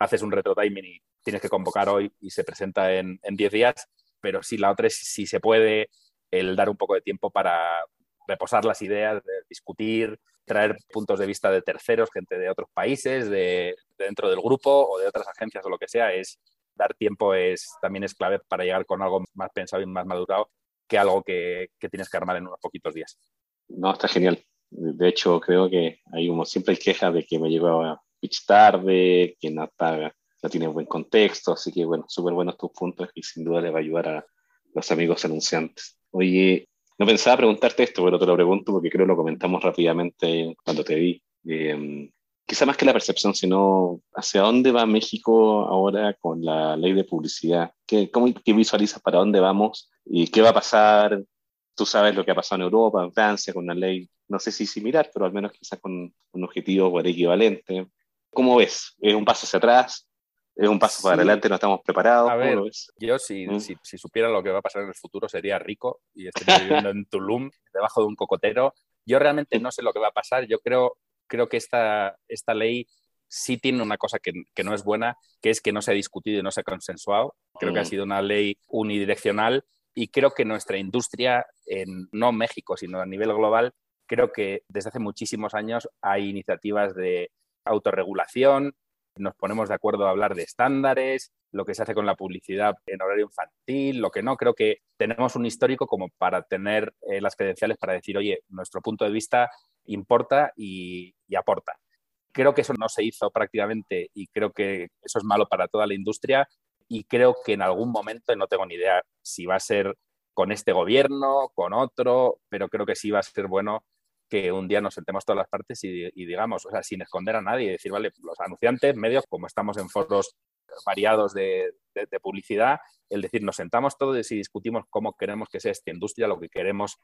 haces un retro timing y tienes que convocar hoy y se presenta en 10 días, pero sí, la otra es si se puede el dar un poco de tiempo para reposar las ideas, de discutir, traer puntos de vista de terceros, gente de otros países, de, dentro del grupo o de otras agencias o lo que sea, es dar tiempo es también es clave para llegar con algo más pensado y más madurado que algo que, que tienes que armar en unos poquitos días. No, está genial. De hecho, creo que hay como siempre hay quejas de que me lleva pitch tarde, que no, está, no tiene buen contexto, así que bueno, súper buenos tus puntos y sin duda le va a ayudar a los amigos anunciantes. Oye, no pensaba preguntarte esto, pero te lo pregunto porque creo que lo comentamos rápidamente cuando te vi. Eh, quizá más que la percepción, sino hacia dónde va México ahora con la ley de publicidad. ¿Qué, cómo, qué visualizas para dónde vamos y qué va a pasar? Tú sabes lo que ha pasado en Europa, en Francia, con una ley, no sé si similar, pero al menos quizás con un objetivo o equivalente. ¿Cómo ves? ¿Es un paso hacia atrás? Es un paso para adelante, no estamos preparados. A ver, yo mm. si, si, supiera lo que va a pasar en el futuro sería rico y estaría viviendo en Tulum, debajo de un cocotero. Yo realmente no sé lo que va a pasar. Yo creo, creo que esta, esta ley sí tiene una cosa que, que, no es buena, que es que no se ha discutido y no se ha consensuado. Creo que ha mm. sido una ley unidireccional y creo que nuestra industria, en, no México, sino a nivel global, creo que desde hace muchísimos años hay iniciativas de autorregulación, nos ponemos de acuerdo a hablar de estándares, lo que se hace con la publicidad en horario infantil, lo que no. Creo que tenemos un histórico como para tener eh, las credenciales para decir, oye, nuestro punto de vista importa y, y aporta. Creo que eso no se hizo prácticamente y creo que eso es malo para toda la industria y creo que en algún momento, no tengo ni idea si va a ser con este gobierno, con otro, pero creo que sí va a ser bueno que un día nos sentemos todas las partes y, digamos, o sea, sin esconder a nadie, decir, vale, los anunciantes, medios, como estamos en foros variados de, publicidad, el decir, nos sentamos todos y discutimos cómo queremos que sea esta industria, lo que queremos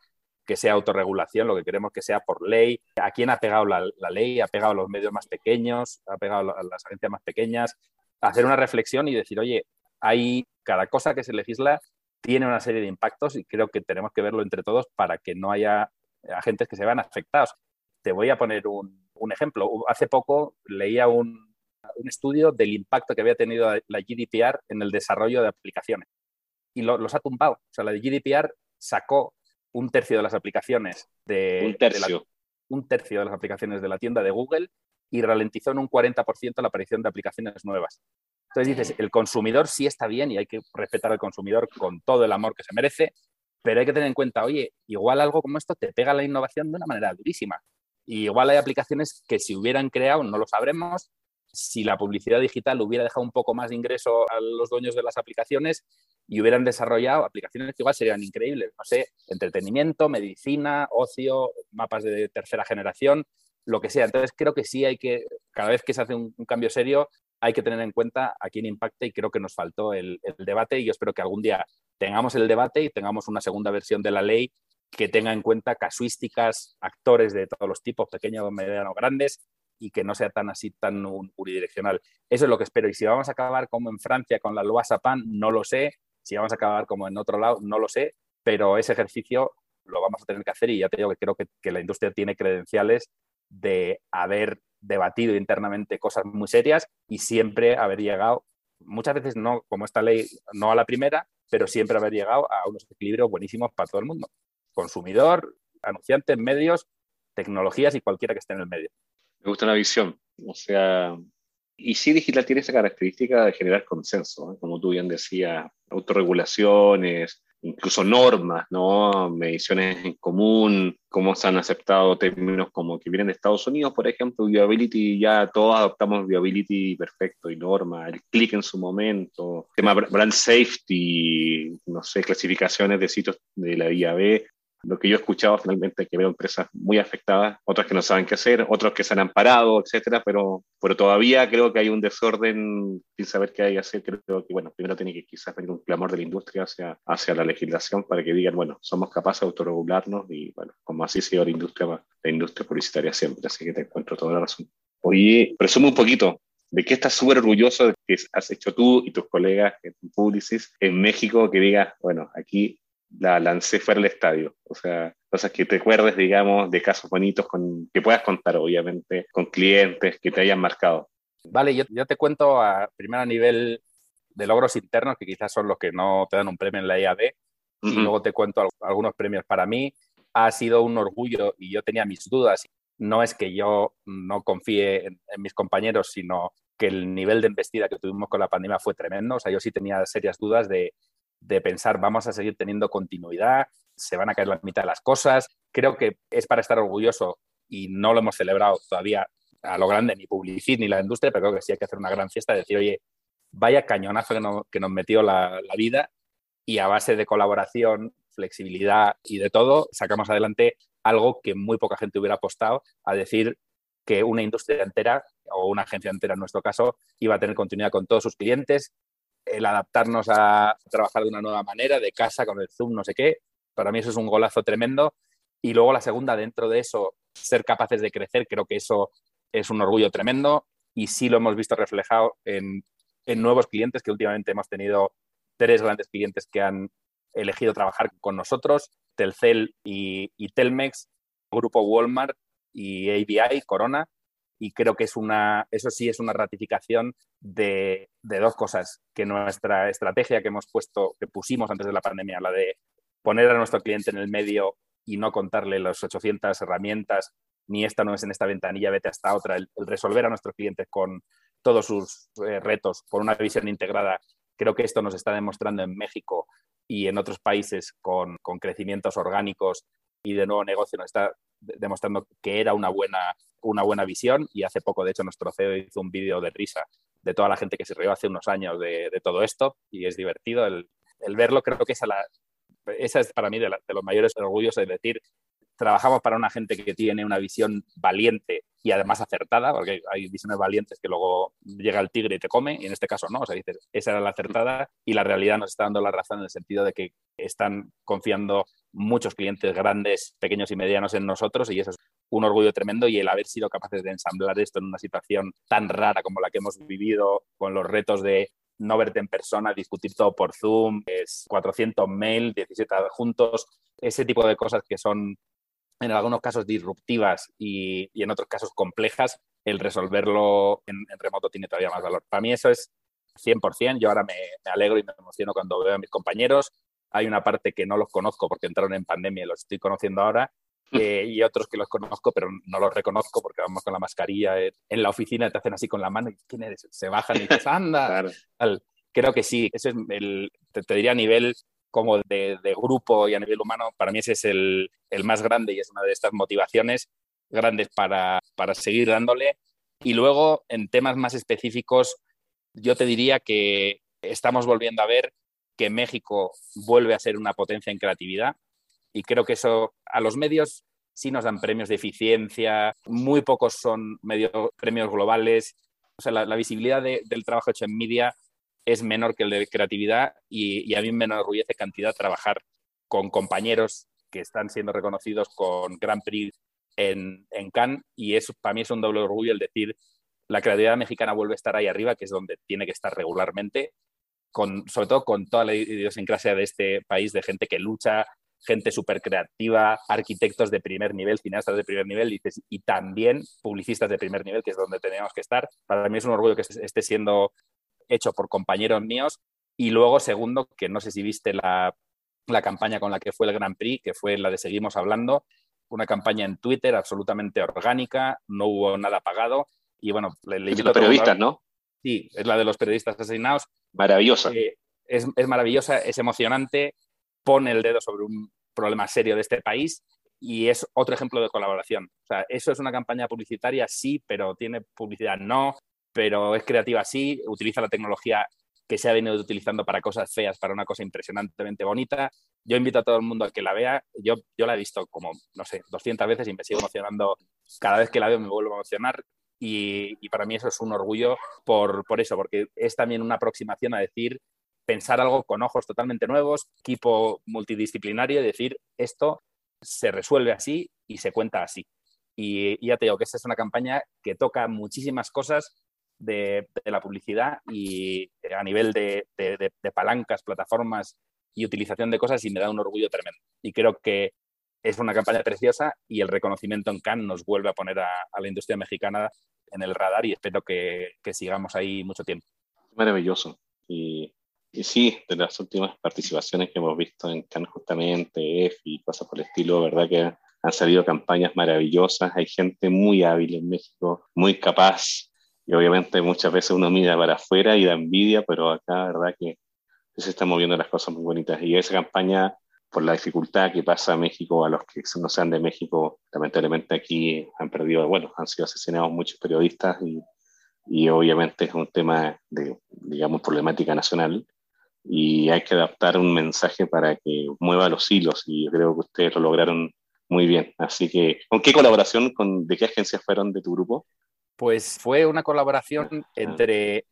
que sea autorregulación, lo que queremos que sea por ley, a quién ha pegado la, ley, ha pegado a los medios más pequeños, ha pegado a las agencias más pequeñas, hacer una reflexión y decir, oye, hay cada cosa que se legisla tiene una serie de impactos y creo que tenemos que verlo entre todos para que no haya agentes que se vean afectados. Te voy a poner un, un ejemplo. Hace poco leía un, un, estudio del impacto que había tenido la GDPR en el desarrollo de aplicaciones y lo, los ha tumbado. O sea, la GDPR sacó un tercio de las aplicaciones de, un tercio. De un tercio de las aplicaciones de la tienda de Google y ralentizó en un 40% la aparición de aplicaciones nuevas. Entonces dices, el consumidor sí está bien y hay que respetar al consumidor con todo el amor que se merece, pero hay que tener en cuenta, oye, igual algo como esto te pega la innovación de una manera durísima. Y igual hay aplicaciones que si hubieran creado, no lo sabremos, si la publicidad digital hubiera dejado un poco más de ingreso a los dueños de las aplicaciones y hubieran desarrollado aplicaciones que igual serían increíbles, no sé, entretenimiento, medicina, ocio, mapas de tercera generación, lo que sea. Entonces creo que sí hay que, cada vez que se hace un, cambio serio, hay que tener en cuenta a quién impacta y creo que nos faltó el, el, debate y yo espero que algún día tengamos el debate y tengamos una segunda versión de la ley que tenga en cuenta casuísticas, actores de todos los tipos, pequeños, medianos, grandes, y que no sea tan así, tan unidireccional. Eso es lo que espero. Y si vamos a acabar como en Francia con la Loi Sapin, no lo sé. Si vamos a acabar como en otro lado, no lo sé. Pero ese ejercicio lo vamos a tener que hacer y ya creo que la industria tiene credenciales de haber debatido internamente cosas muy serias y siempre haber llegado, muchas veces no como esta ley, no a la primera, pero siempre haber llegado a unos equilibrios buenísimos para todo el mundo. Consumidor, anunciantes, medios, tecnologías y cualquiera que esté en el medio. Me gusta la visión. O sea, y sí digital tiene esa característica de generar consenso, como tú bien decías, autorregulaciones, incluso normas, ¿no? Mediciones en común, cómo se han aceptado términos como que vienen de Estados Unidos, por ejemplo, viability, ya todos adoptamos viability perfecto y norma, el clic en su momento, tema brand safety, no sé, clasificaciones de sitios de la IAB, lo que yo he escuchado finalmente que veo empresas muy afectadas, otras que no saben qué hacer, otros que se han parado, etcétera, pero, pero todavía creo que hay un desorden sin saber qué hay que hacer. Creo que, bueno, primero tiene que quizás venir un clamor de la industria hacia, hacia la legislación para que digan, bueno, somos capaces de autorregularnos y, bueno, como así sido la industria, la industria publicitaria siempre, así que te encuentro toda la razón. Oye, presumo un poquito, ¿De qué estás súper orgulloso de que has hecho tú y tus colegas en Publicis en México que digas, bueno, aquí la lancé fuera del estadio. O sea, cosas que te acuerdes, digamos, de casos bonitos con, que puedas contar, obviamente, con clientes que te hayan marcado. Vale, yo, yo te cuento a, primero a nivel de logros internos, que quizás son los que no te dan un premio en la IAB, y luego te cuento algunos premios. Para mí ha sido un orgullo y yo tenía mis dudas. No es que yo no confíe en, en mis compañeros, sino que el nivel de embestida que tuvimos con la pandemia fue tremendo. O sea, yo sí tenía serias dudas de de pensar vamos a seguir teniendo continuidad, se van a caer la mitad de las cosas. Creo que es para estar orgulloso y no lo hemos celebrado todavía a lo grande ni Publicit ni la industria, pero creo que sí hay que hacer una gran fiesta y decir, oye, vaya cañonazo que, nos metió la, vida y a base de colaboración, flexibilidad y de todo, sacamos adelante algo que muy poca gente hubiera apostado a decir que una industria entera o una agencia entera en nuestro caso iba a tener continuidad con todos sus clientes, el adaptarnos a trabajar de una nueva manera, de casa, con el Zoom, no sé qué. Para mí eso es un golazo tremendo. Y luego la segunda, dentro de eso, ser capaces de crecer, creo que eso es un orgullo tremendo y sí lo hemos visto reflejado en, nuevos clientes, que últimamente hemos tenido tres grandes clientes que han elegido trabajar con nosotros, Telcel y, y Telmex, Grupo Walmart y ABI, Corona, y creo que es una, eso sí es una ratificación de, dos cosas, que nuestra estrategia que hemos puesto, que pusimos antes de la pandemia, la de poner a nuestro cliente en el medio y no contarle las 800 herramientas, ni esta no es en esta ventanilla, vete hasta otra, el, resolver a nuestro cliente con todos sus eh, retos, con una visión integrada, creo que esto nos está demostrando en México y en otros países con, con crecimientos orgánicos y de nuevo negocio nos está demostrando que era una buena, una buena visión y hace poco, de hecho, nuestro CEO hizo un vídeo de risa de toda la gente que se rió hace unos años de, todo esto y es divertido el, verlo. Creo que esa, es para mí de, de, los mayores orgullos de decir, trabajamos para una gente que tiene una visión valiente y además acertada, porque hay visiones valientes que luego llega el tigre y te come, y en este caso no, o sea, dices, esa era la acertada y la realidad nos está dando la razón en el sentido de que están confiando muchos clientes grandes, pequeños y medianos en nosotros y eso es un orgullo tremendo y el haber sido capaces de ensamblar esto en una situación tan rara como la que hemos vivido, con los retos de no verte en persona, discutir todo por Zoom, es 400 mail, 17 juntos, ese tipo de cosas que son en algunos casos disruptivas y, en otros casos complejas, el resolverlo en, remoto tiene todavía más valor. Para mí eso es 100%. Yo ahora me, alegro y me emociono cuando veo a mis compañeros. Hay una parte que no los conozco porque entraron en pandemia y los estoy conociendo ahora. Eh, y otros que los conozco, pero no los reconozco porque vamos con la mascarilla en, la oficina, te hacen así con la mano y ¿quién eres? Se bajan y dices, [laughs] anda. Creo que sí, ese es el, te diría a nivel como de, grupo y a nivel humano, para mí ese es el, más grande y es una de estas motivaciones grandes para, seguir dándole. Y luego, en temas más específicos, yo te diría que estamos volviendo a ver que México vuelve a ser una potencia en creatividad y creo que eso a los medios sí nos dan premios de eficiencia, muy pocos son premios globales. O sea, la, visibilidad del trabajo hecho en media es menor que el de creatividad y, a mí me enorgullece cantidad trabajar con compañeros que están siendo reconocidos con Grand Prix en, en Cannes y eso para mí es un doble orgullo el decir la creatividad mexicana vuelve a estar ahí arriba, que es donde tiene que estar regularmente, con, sobre todo con toda la idiosincrasia de este país, de gente que lucha, gente súper creativa, arquitectos de primer nivel, cineastas de primer nivel, y, también publicistas de primer nivel, que es donde tenemos que estar. Para mí es un orgullo que esté siendo hecho por compañeros míos. Y luego, segundo, que no sé si viste la, la campaña con la que fue el Grand Prix, que fue la de Seguimos Hablando, una campaña en Twitter absolutamente orgánica, no hubo nada pagado. Y bueno, le, le los periodistas, ¿no? Sí, es la de los periodistas asesinados. Maravillosa. Eh, es, es, maravillosa, es emocionante, pone el dedo sobre un problema serio de este país y es otro ejemplo de colaboración. O sea, eso es una campaña publicitaria, sí, pero tiene publicidad no, pero es creativa, sí, utiliza la tecnología que se ha venido utilizando para cosas feas, para una cosa impresionantemente bonita. Yo invito a todo el mundo a que la vea. Yo, yo la he visto como, no sé, 200 veces y me sigo emocionando. Cada vez que la veo me vuelvo a emocionar. Y, y para mí eso es un orgullo por, por eso, porque es también una aproximación a decir, pensar algo con ojos totalmente nuevos, equipo multidisciplinario y decir, esto se resuelve así y se cuenta así. Y, ya te digo que esta es una campaña que toca muchísimas cosas de, la publicidad y a nivel de, palancas, plataformas y utilización de cosas y me da un orgullo tremendo. Y creo que es una campaña preciosa y el reconocimiento en Cannes nos vuelve a poner a, la industria mexicana en el radar y espero que, sigamos ahí mucho tiempo. Maravilloso. Y, y, sí, de las últimas participaciones que hemos visto en Cannes justamente, EFI y cosas por el estilo, ¿verdad? Que han salido campañas maravillosas, hay gente muy hábil en México, muy capaz, y obviamente muchas veces uno mira para afuera y da envidia, pero acá, verdad que se están moviendo las cosas muy bonitas. Y esa campaña, por la dificultad que pasa a México, a los que no sean de México, lamentablemente aquí han perdido, bueno, han sido asesinados muchos periodistas y, y obviamente es un tema de, digamos, problemática nacional y hay que adaptar un mensaje para que mueva los hilos y yo creo que ustedes lo lograron muy bien. Así que, ¿con qué colaboración, con, de qué agencias fueron de tu grupo? Pues fue una colaboración ah. entre,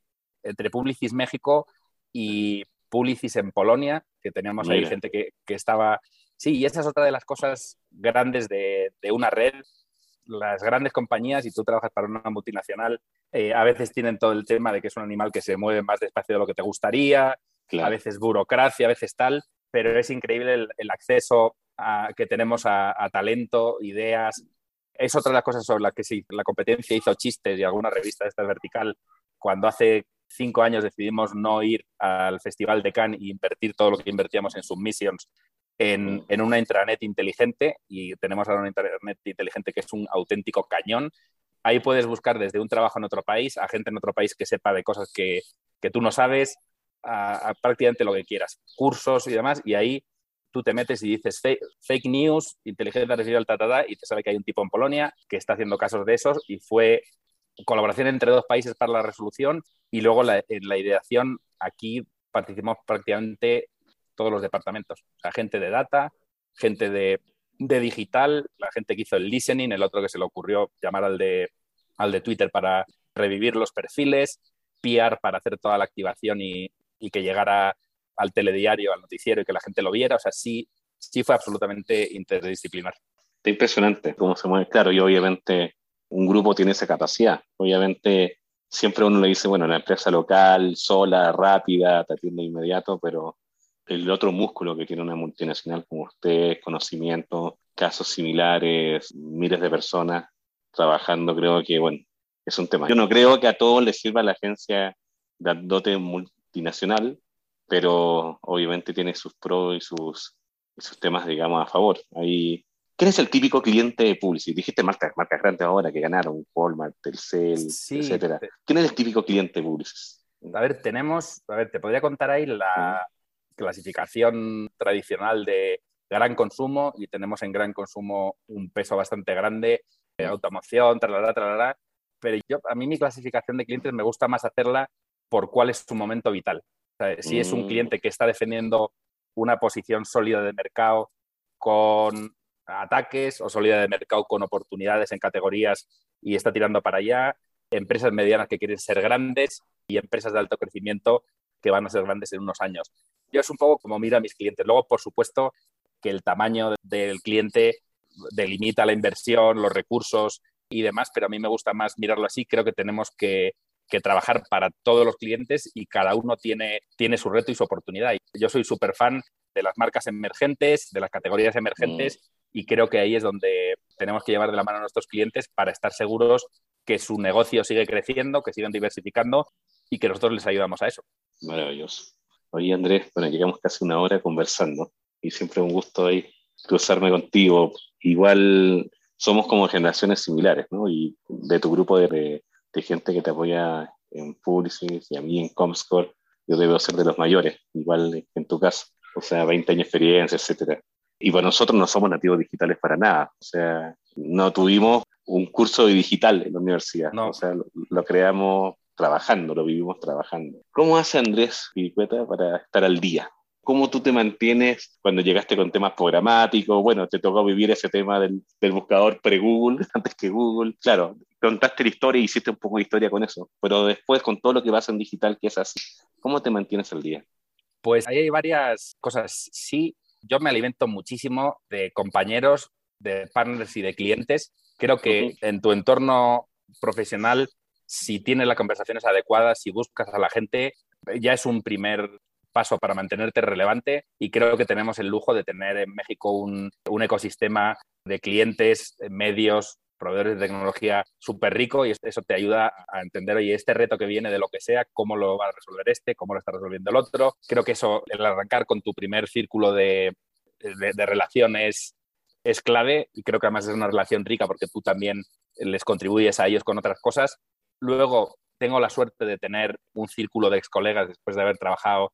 entre Publicis México y Publicis en Polonia, que teníamos ahí gente que, que, estaba... Sí, y esa es otra de las cosas grandes de, de una red. Las grandes compañías, y tú trabajas para una multinacional, eh, a veces tienen todo el tema de que es un animal que se mueve más despacio de lo que te gustaría, a veces burocracia, a veces tal, pero es increíble el, acceso a, que tenemos a, talento, ideas, es otra de las cosas sobre las que sí, la competencia hizo chistes y alguna revista de esta vertical cuando hace cinco años decidimos no ir al Festival de Cannes e invertir todo lo que invertíamos en Submissions en, en una intranet inteligente y tenemos ahora una intranet inteligente que es un auténtico cañón. Ahí puedes buscar desde un trabajo en otro país a gente en otro país que sepa de cosas que, que tú no sabes, a, prácticamente lo que quieras, cursos y demás, y ahí tú te metes y dices fake, news, inteligencia artificial, ta, y te sabe que hay un tipo en Polonia que está haciendo casos de esos y fue colaboración entre dos países para la resolución y luego la, en la ideación aquí participamos prácticamente todos los departamentos, o sea, gente de data, gente de, de, digital, la gente que hizo el listening, el otro que se le ocurrió llamar al de, al de Twitter para revivir los perfiles, PR para hacer toda la activación y, y que llegara al telediario, al noticiero y que la gente lo viera. O sea, sí, sí fue absolutamente interdisciplinar. Está impresionante cómo se mueve. Claro, y obviamente un grupo tiene esa capacidad. Obviamente siempre uno le dice, bueno, la empresa local, sola, rápida, te atiende inmediato, pero el otro músculo que tiene una multinacional como usted, conocimiento, casos similares, miles de personas trabajando, creo que, bueno, es un tema. Yo no creo que a todos les sirva la agencia dote multinacional, pero obviamente tiene sus pros y sus, sus temas, digamos, a favor. Ahí, ¿Quién es el típico cliente de Publicis? Dijiste marcas, marcas grandes ahora que ganaron, Walmart, Telcel, sí, etcétera. ¿Quién es el típico cliente de Publicis? A ver, tenemos, a ver, te podría contar ahí la clasificación tradicional de gran consumo y tenemos en gran consumo un peso bastante grande, de automoción, tralala, tralala, pero yo, a mí mi clasificación de clientes me gusta más hacerla por cuál es su momento vital si es un mm. cliente que está defendiendo una posición sólida de mercado con ataques o sólida de mercado con oportunidades en categorías y está tirando para allá, empresas medianas que quieren ser grandes y empresas de alto crecimiento que van a ser grandes en unos años. Yo es un poco como miro a mis clientes. Luego, por supuesto, que el tamaño del cliente delimita la inversión, los recursos y demás, pero a mí me gusta más mirarlo así. Creo que tenemos que, trabajar para todos los clientes y cada uno tiene, tiene su reto y su oportunidad. Yo soy súper fan de las marcas emergentes, de las categorías emergentes mm. y creo que ahí es donde tenemos que llevar de la mano a nuestros clientes para estar seguros que su negocio sigue creciendo, que sigan diversificando y que nosotros les ayudamos a eso. Maravilloso. Oye, Andrés, bueno, llegamos casi una hora conversando y siempre un gusto ahí cruzarme contigo. Igual somos como generaciones similares, ¿no? Y de tu grupo de, de gente que te apoya en Publicis y a mí en Comscore, yo debo ser de los mayores, igual en tu caso, o sea, 20 años de experiencia, etcétera. Y para nosotros no somos nativos digitales para nada, o sea, no tuvimos un curso de digital en la universidad, no. o sea, lo creamos trabajando, lo vivimos trabajando. ¿Cómo hace Andrés Piricueta para estar al día? ¿Cómo tú te mantienes cuando llegaste con temas programáticos? Bueno, te tocó vivir ese tema del, buscador pre-Google, [laughs] antes que Google. Claro, contaste la historia y hiciste un poco de historia con eso, pero después con todo lo que vas en digital, ¿qué es así? ¿Cómo te mantienes al día? Pues ahí hay varias cosas. Sí, yo me alimento muchísimo de compañeros, de partners y de clientes. Creo que en tu entorno profesional si tienes las conversaciones adecuadas, si buscas a la gente, ya es un primer paso para mantenerte relevante y creo que tenemos el lujo de tener en México un, ecosistema de clientes, medios, proveedores de tecnología súper rico y eso te ayuda a entender, oye, este reto que viene de lo que sea, cómo lo va a resolver este, cómo lo está resolviendo el otro. Creo que eso, el arrancar con tu primer círculo de, de relaciones es clave y creo que además es una relación rica porque tú también les contribuyes a ellos con otras cosas Luego tengo la suerte de tener un círculo de ex colegas después de haber trabajado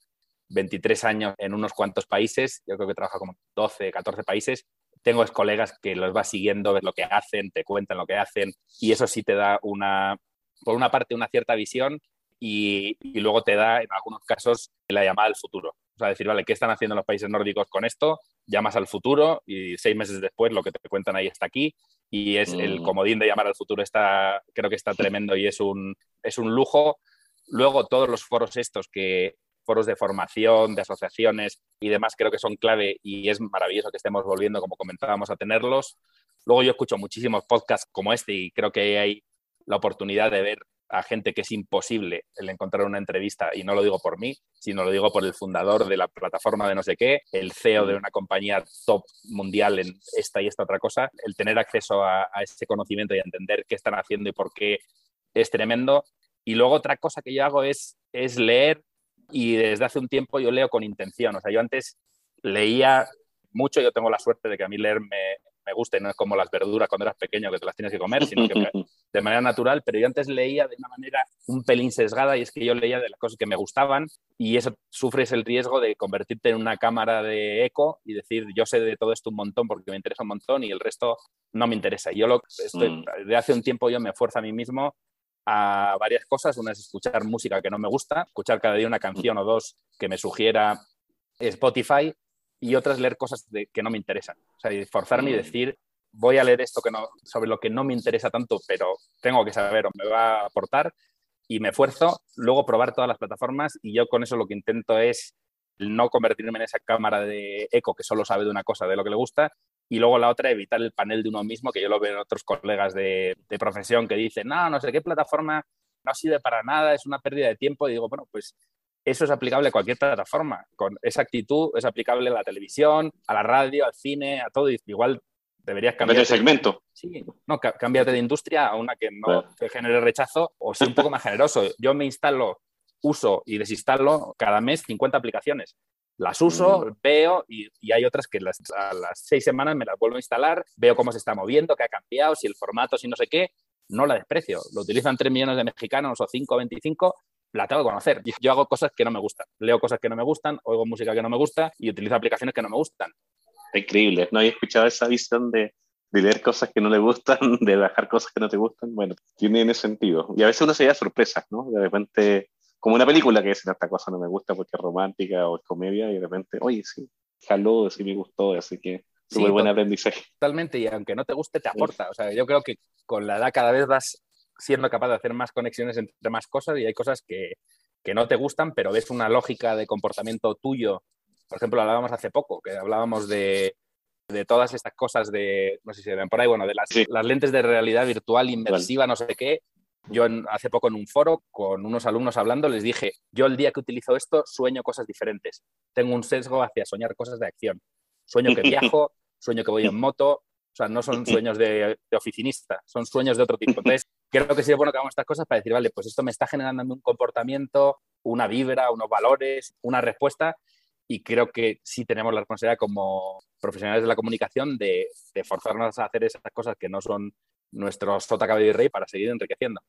23 años en unos cuantos países, yo creo que trabajo como 12, 14 países. Tengo colegas que los vas siguiendo, ves lo que hacen, te cuentan lo que hacen y eso sí te da una, por una parte, una cierta visión y, y luego te da, en algunos casos, la llamada al futuro. O sea, decir, vale, ¿qué están haciendo los países nórdicos con esto? Llamas al futuro y seis meses después lo que te cuentan ahí está aquí y es el mm. comodín de llamar al futuro está, creo que está [laughs] tremendo y es un, es un lujo. Luego todos los foros estos que foros de formación, de asociaciones y demás creo que son clave y es maravilloso que estemos volviendo, como comentábamos, a tenerlos. Luego yo escucho muchísimos podcasts como este y creo que hay la oportunidad de ver a gente que es imposible el encontrar una entrevista, y no lo digo por mí, sino lo digo por el fundador de la plataforma de no sé qué, el CEO de una compañía top mundial en esta y esta otra cosa, el tener acceso a, ese conocimiento y entender qué están haciendo y por qué es tremendo. Y luego otra cosa que yo hago es, es leer y desde hace un tiempo yo leo con intención. O sea, yo antes leía mucho, yo tengo la suerte de que a mí leer me, me gusta y no es como las verduras cuando eras pequeño que te las tienes que comer, sino que [laughs] de manera natural, pero yo antes leía de una manera un pelín sesgada y es que yo leía de las cosas que me gustaban y eso sufres el riesgo de convertirte en una cámara de eco y decir yo sé de todo esto un montón porque me interesa un montón y el resto no me interesa. Yo lo estoy, mm. de hace un tiempo yo me esfuerzo a mí mismo a varias cosas. Una es escuchar música que no me gusta, escuchar cada día una canción o dos que me sugiera Spotify y otras leer cosas que no me interesan. O sea, forzarme y mm. decir, voy a leer esto que no, sobre lo que no me interesa tanto, pero tengo que saber o me va a aportar y me esfuerzo, luego probar todas las plataformas y yo con eso lo que intento es no convertirme en esa cámara de eco que solo sabe de una cosa, de lo que le gusta, y luego la otra, evitar el panel de uno mismo, que yo lo veo en otros colegas de, de profesión que dicen, no, no sé qué plataforma no sirve para nada, es una pérdida de tiempo, y digo, bueno, pues eso es aplicable a cualquier plataforma. Con esa actitud es aplicable a la televisión, a la radio, al cine, a todo. Igual deberías cambiar de segmento. Sí, no, cámbiate de industria a una que no te genere rechazo o sea un poco más generoso. Yo me instalo, uso y desinstalo cada mes 50 aplicaciones. Las uso, veo y, hay otras que las, a las seis semanas me las vuelvo a instalar, veo cómo se está moviendo, qué ha cambiado, si el formato, si no sé qué, no la desprecio. Lo utilizan 3 millones de mexicanos o 5 o 25 la tengo que conocer. Yo hago cosas que no me gustan, leo cosas que no me gustan, oigo música que no me gusta y utilizo aplicaciones que no me gustan. Increíble, no había escuchado esa visión de, leer cosas que no le gustan, [laughs] de bajar cosas que no te gustan. Bueno, tiene ese sentido. Y a veces uno se da sorpresas, ¿no? De repente, como una película que dice, esta cosa no me gusta porque es romántica o es comedia, y de repente, oye, sí, jaló, sí me gustó, así que súper buen aprendizaje. Totalmente, y aunque no te guste, te aporta. O sea, yo creo que con la edad cada vez vas siendo capaz de hacer más conexiones entre más cosas y hay cosas que, que no te gustan, pero ves una lógica de comportamiento tuyo. Por ejemplo, hablábamos hace poco, que hablábamos de, de todas estas cosas de, no sé si se ven por ahí, bueno, de las, las lentes de realidad virtual inmersiva, no sé qué. Yo hace poco en un foro con unos alumnos hablando les dije, yo el día que utilizo esto sueño cosas diferentes. Tengo un sesgo hacia soñar cosas de acción. Sueño que [laughs] viajo, sueño que voy en moto, o sea, no son sueños de, de, oficinista, son sueños de otro tipo. Entonces, creo que sería bueno que hagamos estas cosas para decir, vale, pues esto me está generando un comportamiento, una vibra, unos valores, una respuesta y creo que sí tenemos la responsabilidad como profesionales de la comunicación de, forzarnos a hacer esas cosas que no son nuestro sota cabello y rey para seguir enriqueciendo.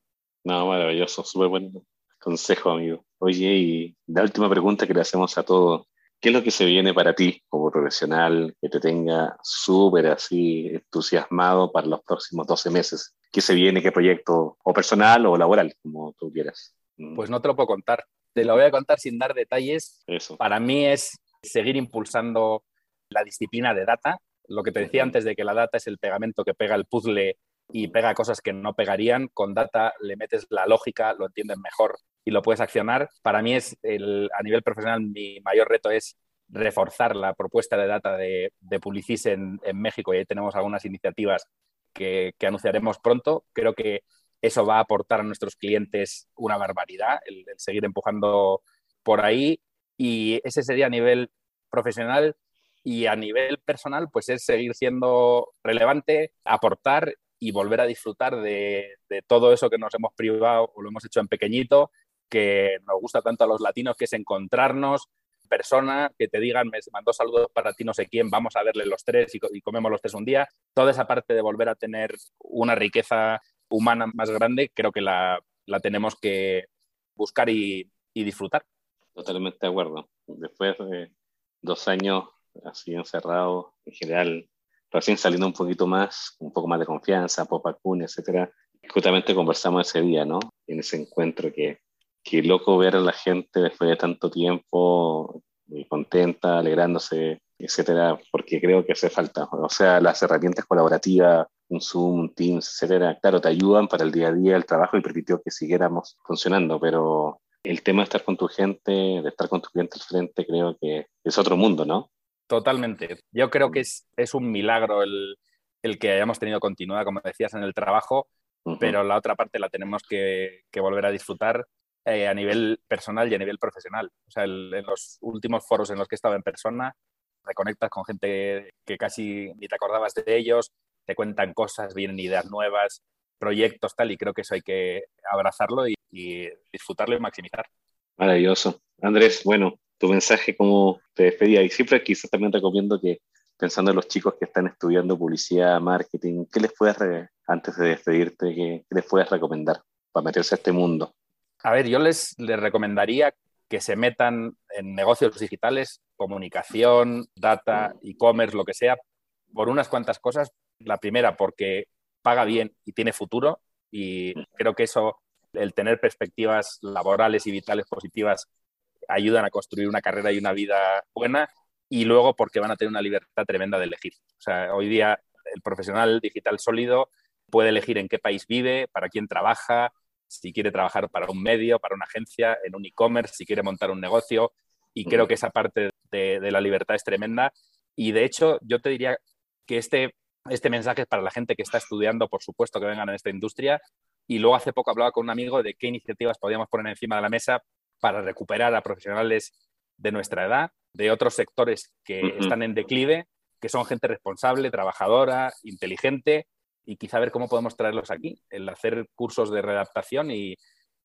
No, maravilloso, súper buen consejo, amigo. Oye, y la última pregunta que le hacemos a todos, ¿qué es lo que se viene para ti como profesional que te tenga súper así entusiasmado para los próximos 12 meses? ¿Qué se viene, qué proyecto, o personal o laboral, como tú quieras? Pues no te lo puedo contar, te lo voy a contar sin dar detalles. Eso. Para mí es seguir impulsando la disciplina de data. Lo que te decía antes de que la data es el pegamento que pega el puzzle y pega cosas que no pegarían. Con data le metes la lógica, lo entiendes mejor y lo puedes accionar. Para mí es el, a nivel profesional mi mayor reto es reforzar la propuesta de data de, de Publicis en, en, México y ahí tenemos algunas iniciativas que, que anunciaremos pronto. Creo que eso va a aportar a nuestros clientes una barbaridad, el, el, seguir empujando por ahí. Y ese sería a nivel profesional y a nivel personal, pues es seguir siendo relevante, aportar y volver a disfrutar de, todo eso que nos hemos privado o lo hemos hecho en pequeñito, que nos gusta tanto a los latinos, que es encontrarnos, persona, que te digan, me mandó saludos para ti no sé quién, vamos a verle los tres y, comemos los tres un día. Toda esa parte de volver a tener una riqueza humana más grande, creo que la, la tenemos que buscar y, y, disfrutar. Totalmente de acuerdo. Después de dos años así encerrado, en general, recién saliendo un poquito más, un poco más de confianza, pop vacuna, etcétera, justamente conversamos ese día, ¿no? En ese encuentro que, que loco ver a la gente después de tanto tiempo contenta, alegrándose, etcétera, porque creo que hace falta. O sea, las herramientas colaborativas, un Zoom, un Teams, etcétera, claro, te ayudan para el día a día, el trabajo y permitió que siguiéramos funcionando, pero el tema de estar con tu gente, de estar con tu cliente al frente, creo que es otro mundo, ¿no? Totalmente. Yo creo que es, es un milagro el, el, que hayamos tenido continuidad, como decías, en el trabajo, uh -huh. pero la otra parte la tenemos que, que volver a disfrutar eh, a nivel personal y a nivel profesional. O sea, el, en los últimos foros en los que he estado en persona, reconectas con gente que casi ni te acordabas de ellos, te cuentan cosas, vienen ideas nuevas, proyectos, tal, y creo que eso hay que abrazarlo y, y disfrutarlo y maximizar. Maravilloso. Andrés, bueno, tu mensaje como te despedía. Y siempre quizás también recomiendo que, pensando en los chicos que están estudiando publicidad, marketing, ¿qué les puedes, antes de despedirte, qué, qué les puedes recomendar para meterse a este mundo? A ver, yo les, les recomendaría que se metan en negocios digitales, comunicación, data, e-commerce, lo que sea, por unas cuantas cosas. La primera, porque paga bien y tiene futuro, y creo que eso, el tener perspectivas laborales y vitales positivas, ayudan a construir una carrera y una vida buena, y luego porque van a tener una libertad tremenda de elegir. O sea, hoy día el profesional digital sólido puede elegir en qué país vive, para quién trabaja, si quiere trabajar para un medio, para una agencia, en un e-commerce, si quiere montar un negocio. Y creo que esa parte de, la libertad es tremenda. Y de hecho, yo te diría que este, este mensaje es para la gente que está estudiando, por supuesto, que vengan en esta industria. Y luego hace poco hablaba con un amigo de qué iniciativas podíamos poner encima de la mesa para recuperar a profesionales de nuestra edad, de otros sectores que uh -huh. están en declive, que son gente responsable, trabajadora, inteligente y quizá ver cómo podemos traerlos aquí, el hacer cursos de readaptación y,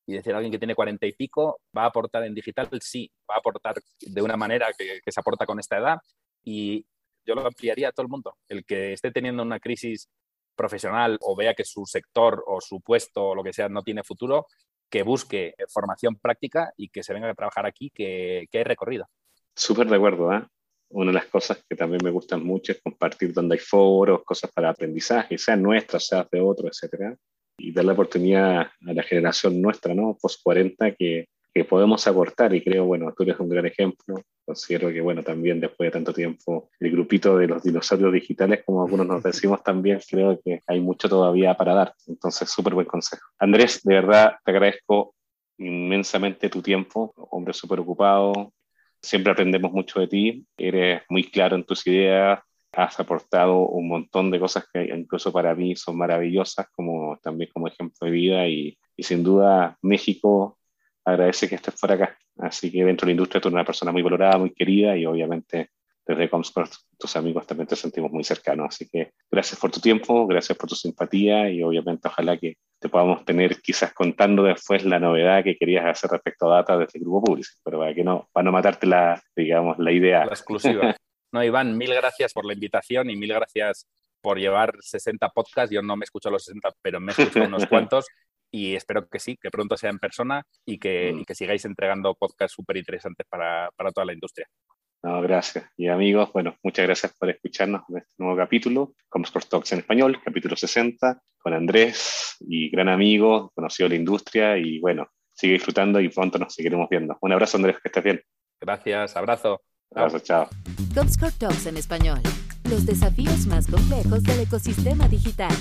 y decir a alguien que tiene cuarenta y pico, va a aportar en digital, sí, va a aportar de una manera que, que, se aporta con esta edad y yo lo ampliaría a todo el mundo. El que esté teniendo una crisis profesional o vea que su sector o su puesto o lo que sea no tiene futuro, que busque formación práctica y que se venga a trabajar aquí, que, que hay recorrido. Súper de acuerdo, ¿eh? una de las cosas que también me gustan mucho es compartir donde hay foros, cosas para aprendizaje, sean nuestras, sean de otros, etcétera, y dar la oportunidad a la generación nuestra, ¿no? Post 40, que, que podemos aportar, y creo, bueno, tú eres un gran ejemplo. Considero que, bueno, también después de tanto tiempo, el grupito de los dinosaurios digitales, como algunos nos [laughs] decimos también, creo que hay mucho todavía para dar. Entonces, súper buen consejo. Andrés, de verdad, te agradezco inmensamente tu tiempo, hombre súper ocupado, siempre aprendemos mucho de ti, eres muy claro en tus ideas, has aportado un montón de cosas que incluso para mí son maravillosas, como también como ejemplo de vida y, y sin duda México agradece que estés por acá. Así que dentro de la industria tú eres una persona muy valorada, muy querida y obviamente desde Comscore, tus amigos también te sentimos muy cercanos. Así que gracias por tu tiempo, gracias por tu simpatía y obviamente ojalá que te podamos tener quizás contando después la novedad que querías hacer respecto a data desde el grupo público, pero para que no, para no matarte la, digamos, la idea. La exclusiva. No, Iván, mil gracias por la invitación y mil gracias por llevar 60 podcasts. Yo no me escucho los 60, pero me escucho unos [laughs] cuantos y espero que sí, que pronto sea en persona y que, mm. y que sigáis entregando podcasts súper interesantes para, para toda la industria. No, gracias. Y amigos, bueno, muchas gracias por escucharnos en este nuevo capítulo, Comscore Talks en español, capítulo 60, con Andrés y gran amigo, conocido de la industria y bueno, sigue disfrutando y pronto nos seguiremos viendo. Un abrazo, Andrés, que estés bien. Gracias, abrazo. Abrazo, chao. Comscore Talks en español, los desafíos más complejos del ecosistema digital.